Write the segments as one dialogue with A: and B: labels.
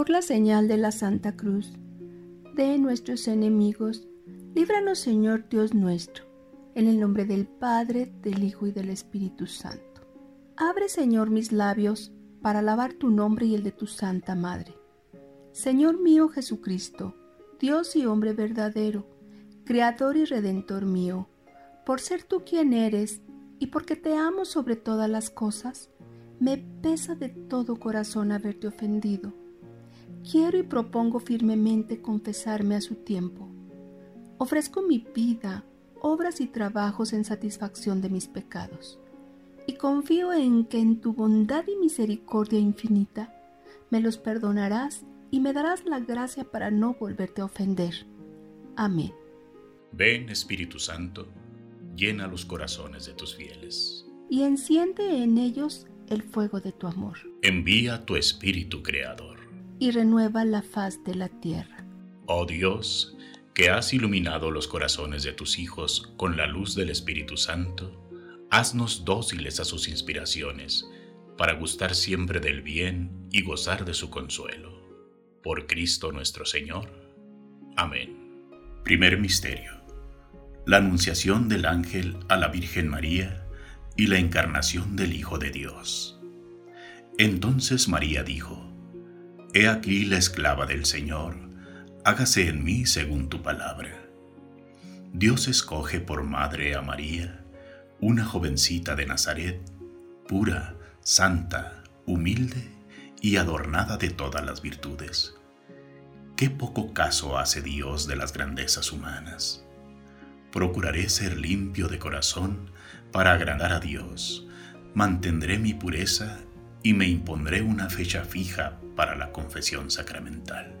A: Por la señal de la Santa Cruz, de nuestros enemigos, líbranos Señor Dios nuestro, en el nombre del Padre, del Hijo y del Espíritu Santo. Abre Señor mis labios para alabar tu nombre y el de tu Santa Madre. Señor mío Jesucristo, Dios y hombre verdadero, Creador y Redentor mío, por ser tú quien eres y porque te amo sobre todas las cosas, me pesa de todo corazón haberte ofendido. Quiero y propongo firmemente confesarme a su tiempo. Ofrezco mi vida, obras y trabajos en satisfacción de mis pecados. Y confío en que en tu bondad y misericordia infinita me los perdonarás y me darás la gracia para no volverte a ofender. Amén.
B: Ven Espíritu Santo, llena los corazones de tus fieles.
A: Y enciende en ellos el fuego de tu amor.
B: Envía tu Espíritu Creador.
A: Y renueva la faz de la tierra.
B: Oh Dios, que has iluminado los corazones de tus hijos con la luz del Espíritu Santo, haznos dóciles a sus inspiraciones, para gustar siempre del bien y gozar de su consuelo. Por Cristo nuestro Señor. Amén. Primer Misterio. La Anunciación del Ángel a la Virgen María y la encarnación del Hijo de Dios. Entonces María dijo, He aquí la esclava del Señor, hágase en mí según tu palabra. Dios escoge por madre a María, una jovencita de Nazaret, pura, santa, humilde y adornada de todas las virtudes. Qué poco caso hace Dios de las grandezas humanas. Procuraré ser limpio de corazón para agradar a Dios. Mantendré mi pureza y me impondré una fecha fija para la confesión sacramental.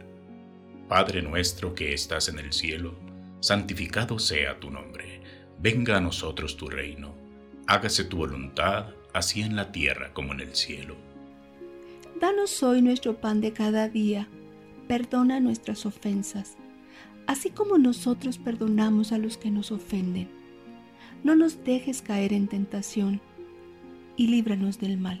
B: Padre nuestro que estás en el cielo, santificado sea tu nombre. Venga a nosotros tu reino. Hágase tu voluntad, así en la tierra como en el cielo.
A: Danos hoy nuestro pan de cada día. Perdona nuestras ofensas, así como nosotros perdonamos a los que nos ofenden no nos dejes caer en tentación, y líbranos del mal.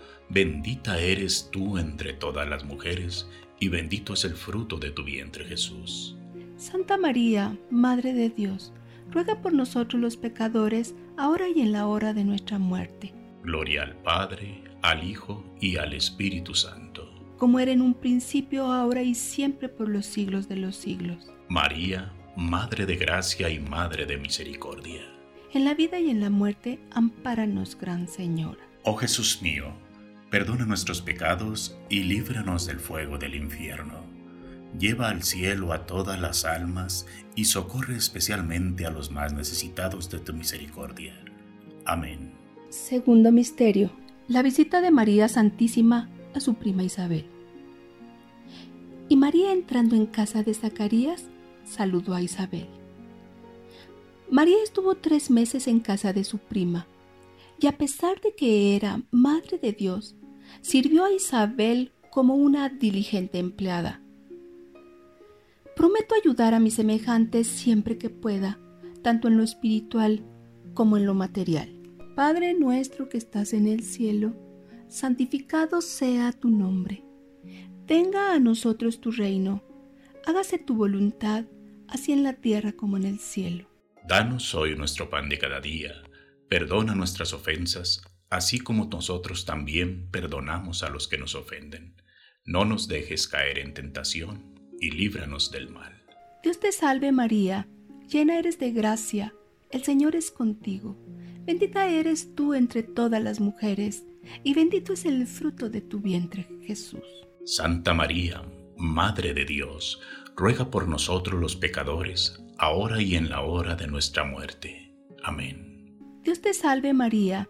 B: bendita eres tú entre todas las mujeres, y bendito es el fruto de tu vientre Jesús.
A: Santa María, Madre de Dios, ruega por nosotros los pecadores, ahora y en la hora de nuestra muerte.
B: Gloria al Padre, al Hijo y al Espíritu Santo.
A: Como era en un principio, ahora y siempre por los siglos de los siglos.
B: María, Madre de Gracia y Madre de Misericordia.
A: En la vida y en la muerte, ampáranos, Gran Señora.
B: Oh Jesús mío, perdona nuestros pecados y líbranos del fuego del infierno. Lleva al cielo a todas las almas y socorre especialmente a los más necesitados de tu misericordia. Amén.
A: Segundo Misterio. La visita de María Santísima a su prima Isabel. Y María entrando en casa de Zacarías, saludó a Isabel. María estuvo tres meses en casa de su prima, y a pesar de que era Madre de Dios, sirvió a Isabel como una diligente empleada. Prometo ayudar a mis semejantes siempre que pueda, tanto en lo espiritual como en lo material. Padre nuestro que estás en el cielo, santificado sea tu nombre. Venga a nosotros tu reino. Hágase tu voluntad, así en la tierra como en el cielo.
B: Danos hoy nuestro pan de cada día. Perdona nuestras ofensas, así como nosotros también perdonamos a los que nos ofenden. No nos dejes caer en tentación y líbranos del mal.
A: Dios te salve María, llena eres de gracia, el Señor es contigo. Bendita eres tú entre todas las mujeres, y bendito es el fruto de tu vientre, Jesús.
B: Santa María, Madre de Dios, ruega por nosotros los pecadores, ahora y en la hora de nuestra muerte. Amén.
A: Dios te salve María,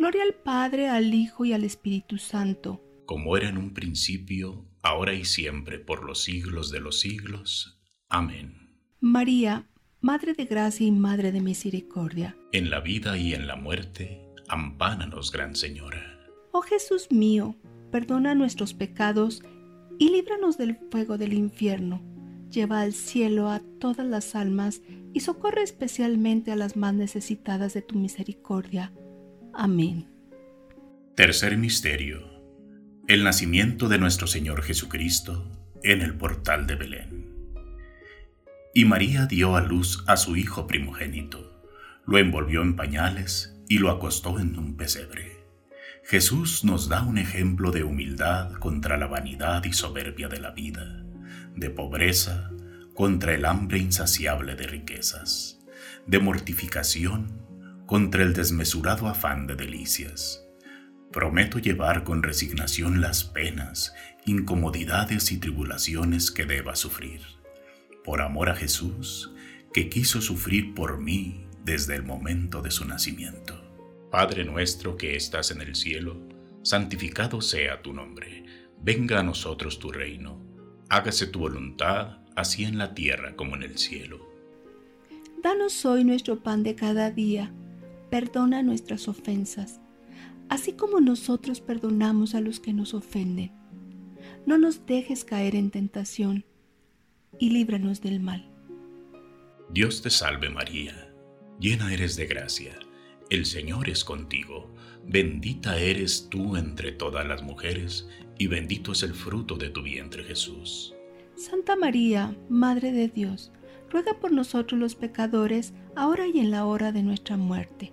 A: Gloria al Padre, al Hijo y al Espíritu Santo.
B: Como era en un principio, ahora y siempre, por los siglos de los siglos. Amén.
A: María, Madre de Gracia y Madre de Misericordia.
B: En la vida y en la muerte, ampánanos, Gran Señora.
A: Oh Jesús mío, perdona nuestros pecados y líbranos del fuego del infierno. Lleva al cielo a todas las almas y socorre especialmente a las más necesitadas de tu misericordia. Amén.
B: Tercer Misterio. El nacimiento de nuestro Señor Jesucristo en el portal de Belén. Y María dio a luz a su Hijo primogénito, lo envolvió en pañales y lo acostó en un pesebre. Jesús nos da un ejemplo de humildad contra la vanidad y soberbia de la vida, de pobreza contra el hambre insaciable de riquezas, de mortificación contra el desmesurado afán de delicias. Prometo llevar con resignación las penas, incomodidades y tribulaciones que deba sufrir, por amor a Jesús, que quiso sufrir por mí desde el momento de su nacimiento. Padre nuestro que estás en el cielo, santificado sea tu nombre, venga a nosotros tu reino, hágase tu voluntad, así en la tierra como en el cielo.
A: Danos hoy nuestro pan de cada día, perdona nuestras ofensas, así como nosotros perdonamos a los que nos ofenden. No nos dejes caer en tentación, y líbranos del mal.
B: Dios te salve María llena eres de gracia, el Señor es contigo, bendita eres tú entre todas las mujeres, y bendito es el fruto de tu vientre Jesús.
A: Santa María, Madre de Dios, ruega por nosotros los pecadores, ahora y en la hora de nuestra muerte.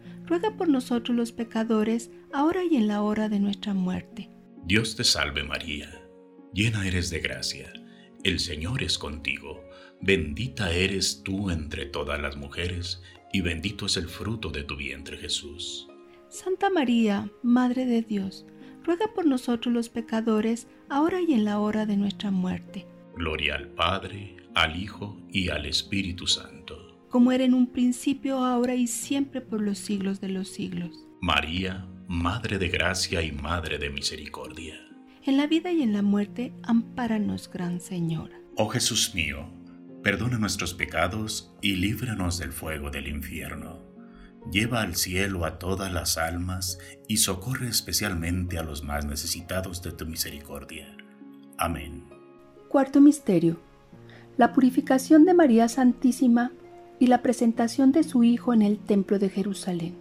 A: ruega por nosotros los pecadores, ahora y en la hora de nuestra muerte.
B: Dios te salve María, llena eres de gracia, el Señor es contigo, bendita eres tú entre todas las mujeres, y bendito es el fruto de tu vientre Jesús.
A: Santa María, Madre de Dios, ruega por nosotros los pecadores, ahora y en la hora de nuestra muerte.
B: Gloria al Padre, al Hijo y al Espíritu Santo.
A: Como era en un principio, ahora y siempre por los siglos de los siglos.
B: María, Madre de Gracia y Madre de Misericordia.
A: En la vida y en la muerte, ampáranos, Gran Señora.
B: Oh Jesús mío, perdona nuestros pecados y líbranos del fuego del infierno. Lleva al cielo a todas las almas y socorre especialmente a los más necesitados de tu misericordia. Amén.
A: Cuarto Misterio. La purificación de María Santísima y la presentación de su Hijo en el Templo de Jerusalén.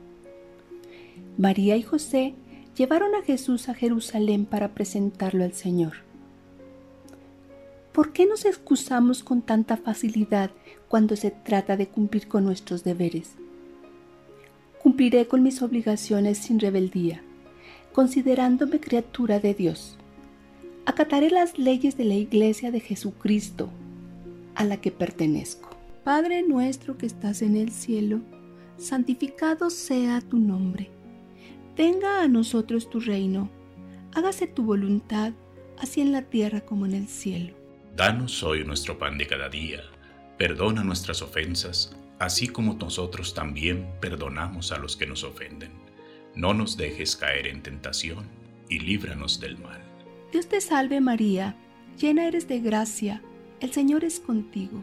A: María y José llevaron a Jesús a Jerusalén para presentarlo al Señor. ¿Por qué nos excusamos con tanta facilidad cuando se trata de cumplir con nuestros deberes? Cumpliré con mis obligaciones sin rebeldía, considerándome criatura de Dios acataré las leyes de la Iglesia de Jesucristo, a la que pertenezco. Padre nuestro que estás en el cielo, santificado sea tu nombre. Venga a nosotros tu reino, hágase tu voluntad, así en la tierra como en el cielo.
B: Danos hoy nuestro pan de cada día, perdona nuestras ofensas, así como nosotros también perdonamos a los que nos ofenden. No nos dejes caer en tentación y líbranos del mal.
A: Dios te salve María, llena eres de gracia, el Señor es contigo.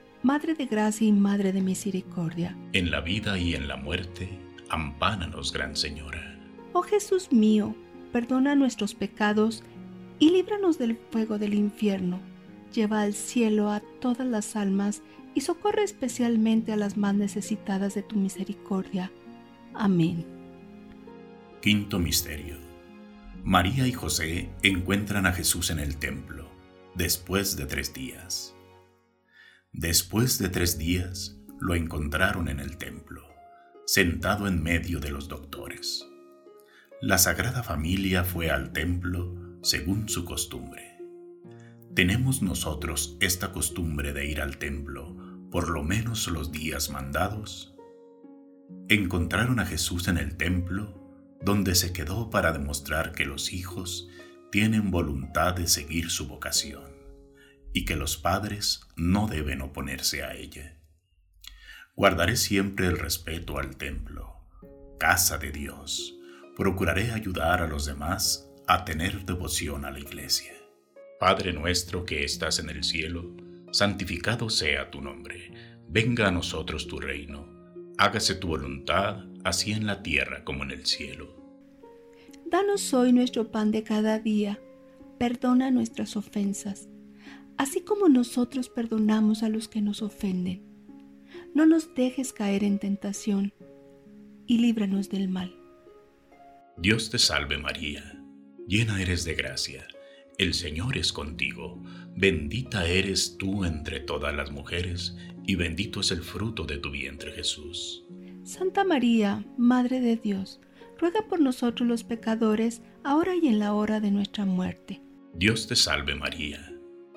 A: Madre de Gracia y Madre de Misericordia.
B: En la vida y en la muerte, ampáranos, Gran Señora.
A: Oh Jesús mío, perdona nuestros pecados y líbranos del fuego del infierno. Lleva al cielo a todas las almas y socorre especialmente a las más necesitadas de tu misericordia. Amén.
B: Quinto Misterio. María y José encuentran a Jesús en el templo, después de tres días. Después de tres días, lo encontraron en el templo, sentado en medio de los doctores. La Sagrada Familia fue al templo según su costumbre. ¿Tenemos nosotros esta costumbre de ir al templo por lo menos los días mandados? Encontraron a Jesús en el templo, donde se quedó para demostrar que los hijos tienen voluntad de seguir su vocación y que los padres no deben oponerse a ella. Guardaré siempre el respeto al templo, casa de Dios. Procuraré ayudar a los demás a tener devoción a la iglesia. Padre nuestro que estás en el cielo, santificado sea tu nombre. Venga a nosotros tu reino. Hágase tu voluntad, así en la tierra como en el cielo.
A: Danos hoy nuestro pan de cada día. Perdona nuestras ofensas, así como nosotros perdonamos a los que nos ofenden. No nos dejes caer en tentación y líbranos del mal.
B: Dios te salve María llena eres de gracia, el Señor es contigo, bendita eres tú entre todas las mujeres, y bendito es el fruto de tu vientre Jesús.
A: Santa María, Madre de Dios, ruega por nosotros los pecadores, ahora y en la hora de nuestra muerte.
B: Dios te salve María,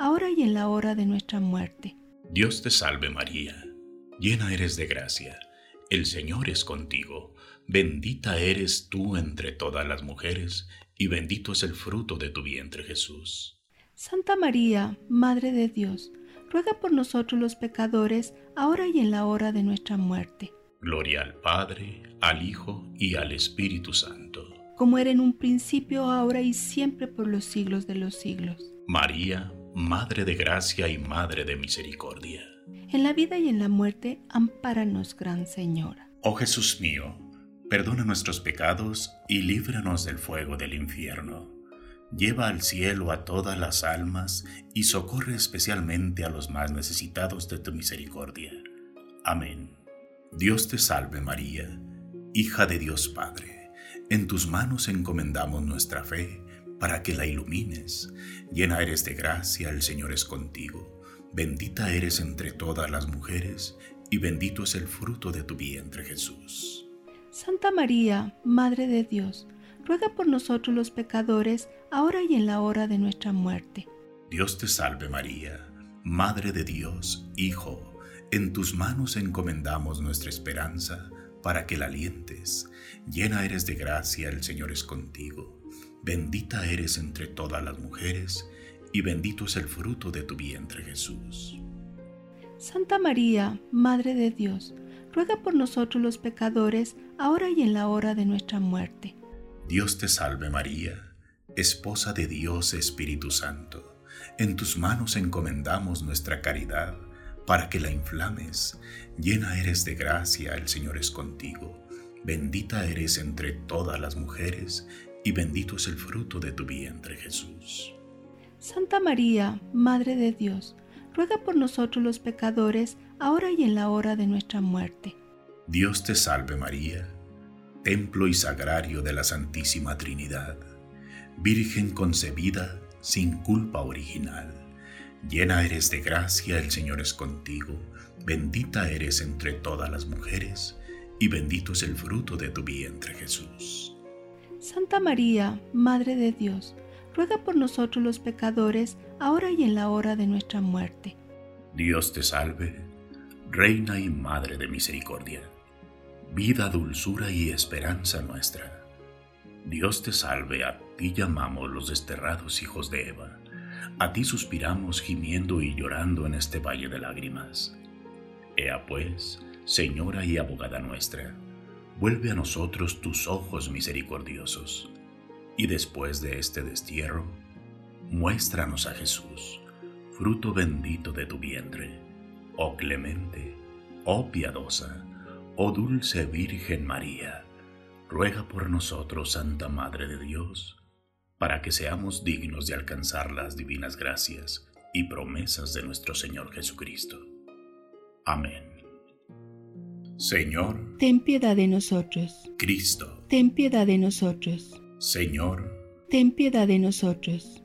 A: ahora y en la hora de nuestra muerte.
B: Dios te salve María, llena eres de gracia, el Señor es contigo, Bendita eres tú entre todas las mujeres, y bendito es el fruto de tu vientre Jesús.
A: Santa María, Madre de Dios, ruega por nosotros los pecadores, ahora y en la hora de nuestra muerte.
B: Gloria al Padre, al Hijo y al Espíritu Santo.
A: Como era en un principio, ahora y siempre por los siglos de los siglos.
B: María, Madre de Gracia y Madre de Misericordia.
A: En la vida y en la muerte, ampáranos, Gran Señora.
B: Oh Jesús mío, Perdona nuestros pecados y líbranos del fuego del infierno. lleva al cielo a todas las almas y socorre especialmente a los más necesitados de tu misericordia. Amén. Dios te salve María, hija de Dios Padre. En tus manos encomendamos nuestra fe para que la ilumines. Llena eres de gracia, el Señor es contigo. Bendita eres entre todas las mujeres y bendito es el fruto de tu vientre Jesús.
A: Santa María, Madre de Dios, ruega por nosotros los pecadores, ahora y en la hora de nuestra muerte.
B: Dios te salve María, Madre de Dios, Hijo, en tus manos encomendamos nuestra esperanza para que la alientes. Llena eres de gracia, el Señor es contigo. Bendita eres entre todas las mujeres, y bendito es el fruto de tu vientre Jesús.
A: Santa María, Madre de Dios, ruega por nosotros los pecadores, ahora y en la hora de nuestra muerte.
B: Dios te salve María, esposa de Dios Espíritu Santo. En tus manos encomendamos nuestra caridad para que la inflames. Llena eres de gracia, el Señor es contigo. Bendita eres entre todas las mujeres, y bendito es el fruto de tu vientre Jesús.
A: Santa María, Madre de Dios, ruega por nosotros los pecadores, ahora y en la hora de nuestra muerte.
B: Dios te salve María templo y sagrario de la Santísima Trinidad, Virgen concebida sin culpa original. Llena eres de gracia, el Señor es contigo, bendita eres entre todas las mujeres, y bendito es el fruto de tu vientre Jesús.
A: Santa María, Madre de Dios, ruega por nosotros los pecadores, ahora y en la hora de nuestra muerte.
B: Dios te salve, Reina y Madre de Misericordia vida, dulzura y esperanza nuestra. Dios te salve, a ti llamamos los desterrados hijos de Eva, a ti suspiramos gimiendo y llorando en este valle de lágrimas. Ea pues, Señora y abogada nuestra, vuelve a nosotros tus ojos misericordiosos, y después de este destierro, muéstranos a Jesús, fruto bendito de tu vientre, oh clemente, oh piadosa, Oh dulce Virgen María, ruega por nosotros, Santa Madre de Dios, para que seamos dignos de alcanzar las divinas gracias y promesas de nuestro Señor Jesucristo. Amén. Señor,
A: ten piedad de nosotros.
B: Cristo,
A: ten piedad de nosotros.
B: Señor,
A: ten piedad de nosotros.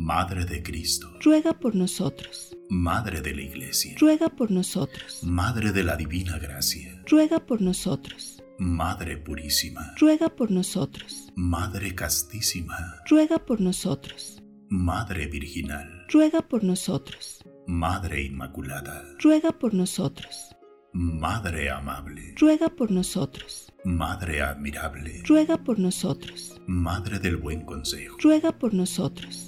B: Madre de Cristo,
A: ruega por nosotros.
B: Madre de la Iglesia,
A: ruega por nosotros.
B: Madre de la Divina Gracia,
A: ruega por nosotros.
B: Madre Purísima,
A: ruega por nosotros.
B: Madre Castísima,
A: ruega por nosotros.
B: Madre Virginal,
A: ruega por nosotros.
B: Madre Inmaculada,
A: ruega por nosotros.
B: Madre Amable,
A: ruega por nosotros.
B: Madre Admirable,
A: ruega por nosotros.
B: Madre del Buen Consejo,
A: ruega por nosotros.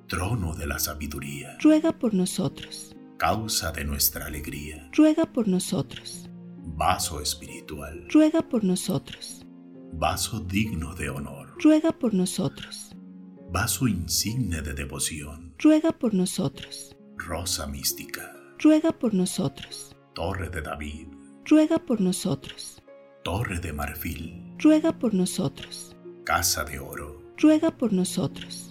B: Trono de la sabiduría,
A: ruega por nosotros.
B: Causa de nuestra alegría,
A: ruega por nosotros.
B: Vaso espiritual,
A: ruega por nosotros.
B: Vaso digno de honor,
A: ruega por nosotros.
B: Vaso insigne de devoción,
A: ruega por nosotros.
B: Rosa mística,
A: ruega por nosotros.
B: Torre de David,
A: ruega por nosotros.
B: Torre de marfil,
A: ruega por nosotros.
B: Casa de oro,
A: ruega por nosotros.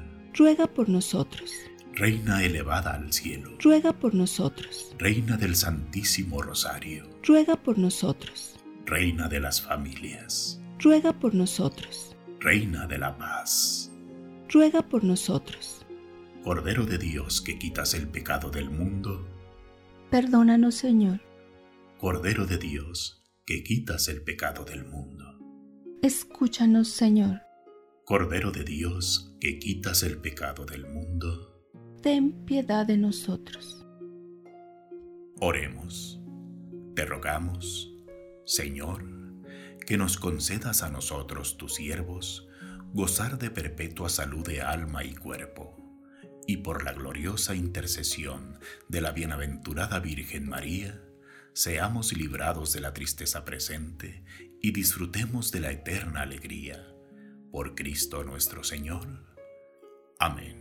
A: Ruega por nosotros.
B: reina elevada al cielo,
A: Ruega por nosotros.
B: reina del Santísimo Rosario,
A: Ruega por nosotros.
B: reina de las familias,
A: Ruega por nosotros.
B: reina de la paz,
A: Ruega por nosotros.
B: Cordero de Dios que quitas el pecado del mundo,
A: Perdónanos, Señor.
B: Cordero de Dios que quitas el pecado del mundo,
A: Escúchanos, Señor.
B: Cordero de Dios que quitas el pecado del mundo,
A: Ten piedad de nosotros.
B: oremos. Te rogamos, Señor, que nos concedas a nosotros, tus siervos, gozar de perpetua salud de alma y cuerpo, y por la gloriosa intercesión de la bienaventurada Virgen María, seamos librados de la tristeza presente y disfrutemos de la eterna alegría. Por Cristo nuestro Señor. Amén.